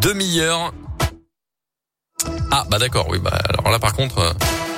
demi-heure. Ah bah d'accord, oui bah alors là par contre, euh,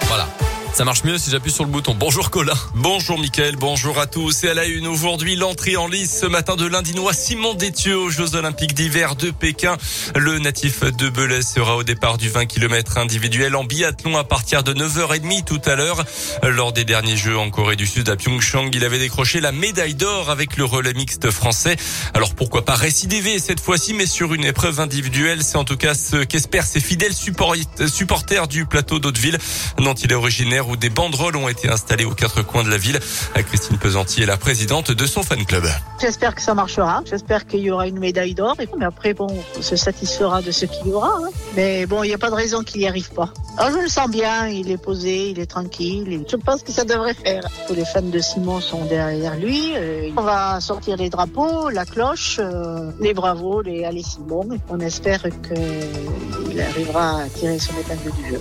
voilà. Ça marche mieux si j'appuie sur le bouton. Bonjour Colin. Bonjour Mickaël, bonjour à tous. Et à la une aujourd'hui, l'entrée en lice ce matin de l'Indinois Simon Détieux aux Jeux Olympiques d'hiver de Pékin. Le natif de Belay sera au départ du 20 km individuel en biathlon à partir de 9h30 tout à l'heure. Lors des derniers Jeux en Corée du Sud à Pyeongchang, il avait décroché la médaille d'or avec le relais mixte français. Alors pourquoi pas récidiver cette fois-ci, mais sur une épreuve individuelle. C'est en tout cas ce qu'espèrent ses fidèles supporters du plateau d'Hauteville dont il est originaire où des banderoles ont été installées aux quatre coins de la ville. Christine Pesanti est la présidente de son fan club. J'espère que ça marchera. J'espère qu'il y aura une médaille d'or. Mais après, bon, on se satisfera de ce qu'il y aura. Hein. Mais bon, il n'y a pas de raison qu'il n'y arrive pas. Alors, je le sens bien. Il est posé, il est tranquille. Je pense que ça devrait faire. Tous les fans de Simon sont derrière lui. Euh, on va sortir les drapeaux, la cloche, euh, les bravos, les allez Simon. On espère qu'il arrivera à tirer son épingle du jeu.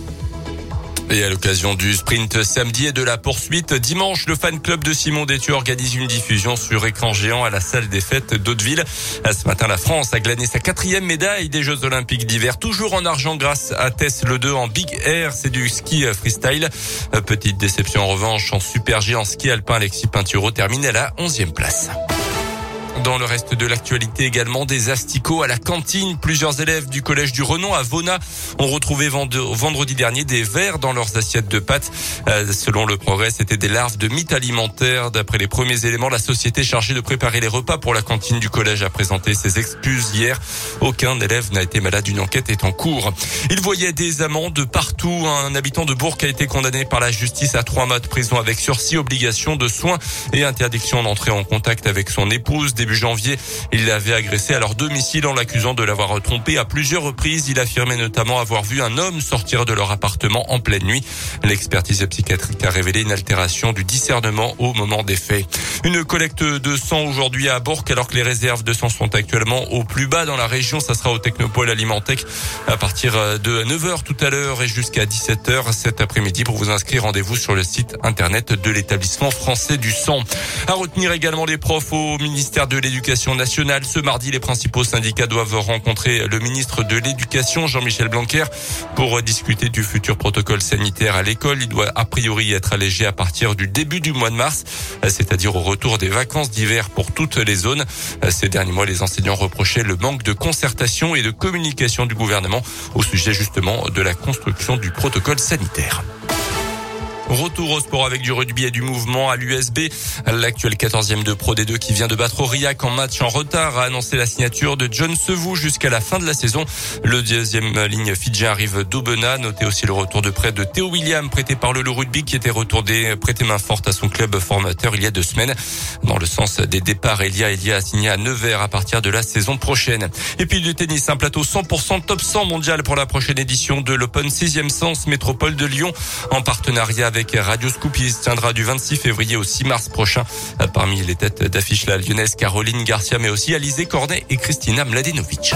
Et à l'occasion du sprint samedi et de la poursuite dimanche, le fan club de Simon Détu organise une diffusion sur écran géant à la salle des fêtes d'Hauteville. Ce matin, la France a glané sa quatrième médaille des Jeux Olympiques d'hiver, toujours en argent grâce à Tess Le 2 en Big Air. C'est du ski freestyle. Petite déception en revanche en super G en ski alpin. Alexis Pinturo termine à la 11e place. Dans le reste de l'actualité également, des asticots à la cantine. Plusieurs élèves du collège du Renon à Vona ont retrouvé vendredi dernier des vers dans leurs assiettes de pâtes. Euh, selon le progrès, c'était des larves de mythes alimentaires. D'après les premiers éléments, la société chargée de préparer les repas pour la cantine du collège a présenté ses excuses hier. Aucun élève n'a été malade. Une enquête est en cours. Il voyait des amendes partout. Un habitant de Bourg a été condamné par la justice à trois mois de prison avec sursis, obligation de soins et interdiction d'entrer en contact avec son épouse janvier. Il l'avait agressé à leur domicile en l'accusant de l'avoir trompé à plusieurs reprises. Il affirmait notamment avoir vu un homme sortir de leur appartement en pleine nuit. L'expertise psychiatrique a révélé une altération du discernement au moment des faits. Une collecte de sang aujourd'hui à Bourg alors que les réserves de sang sont actuellement au plus bas dans la région. Ça sera au Technopole Alimentec à partir de 9h tout à l'heure et jusqu'à 17h cet après-midi. Pour vous inscrire, rendez-vous sur le site internet de l'établissement français du sang. À retenir également les profs au ministère de l'éducation nationale. Ce mardi, les principaux syndicats doivent rencontrer le ministre de l'Éducation, Jean-Michel Blanquer, pour discuter du futur protocole sanitaire à l'école. Il doit a priori être allégé à partir du début du mois de mars, c'est-à-dire au retour des vacances d'hiver pour toutes les zones. Ces derniers mois, les enseignants reprochaient le manque de concertation et de communication du gouvernement au sujet justement de la construction du protocole sanitaire. Retour au sport avec du rugby et du mouvement à l'USB. L'actuel 14e de Pro D2 qui vient de battre Aurillac en match en retard a annoncé la signature de John Sevou jusqu'à la fin de la saison. Le deuxième ligne Fidji arrive d'Aubenas. Notez aussi le retour de près de Théo William prêté par le Rugby qui était retourné prêté main forte à son club formateur il y a deux semaines. Dans le sens des départs, Elia Elia a signé à Nevers à partir de la saison prochaine. Et puis du tennis, un plateau 100% top 100 mondial pour la prochaine édition de l'Open 6e Sens Métropole de Lyon en partenariat avec avec Radio Scoop. Il se tiendra du 26 février au 6 mars prochain. Parmi les têtes d'affiche, la lyonnaise Caroline Garcia, mais aussi Alizé Cornet et Christina Mladenovic.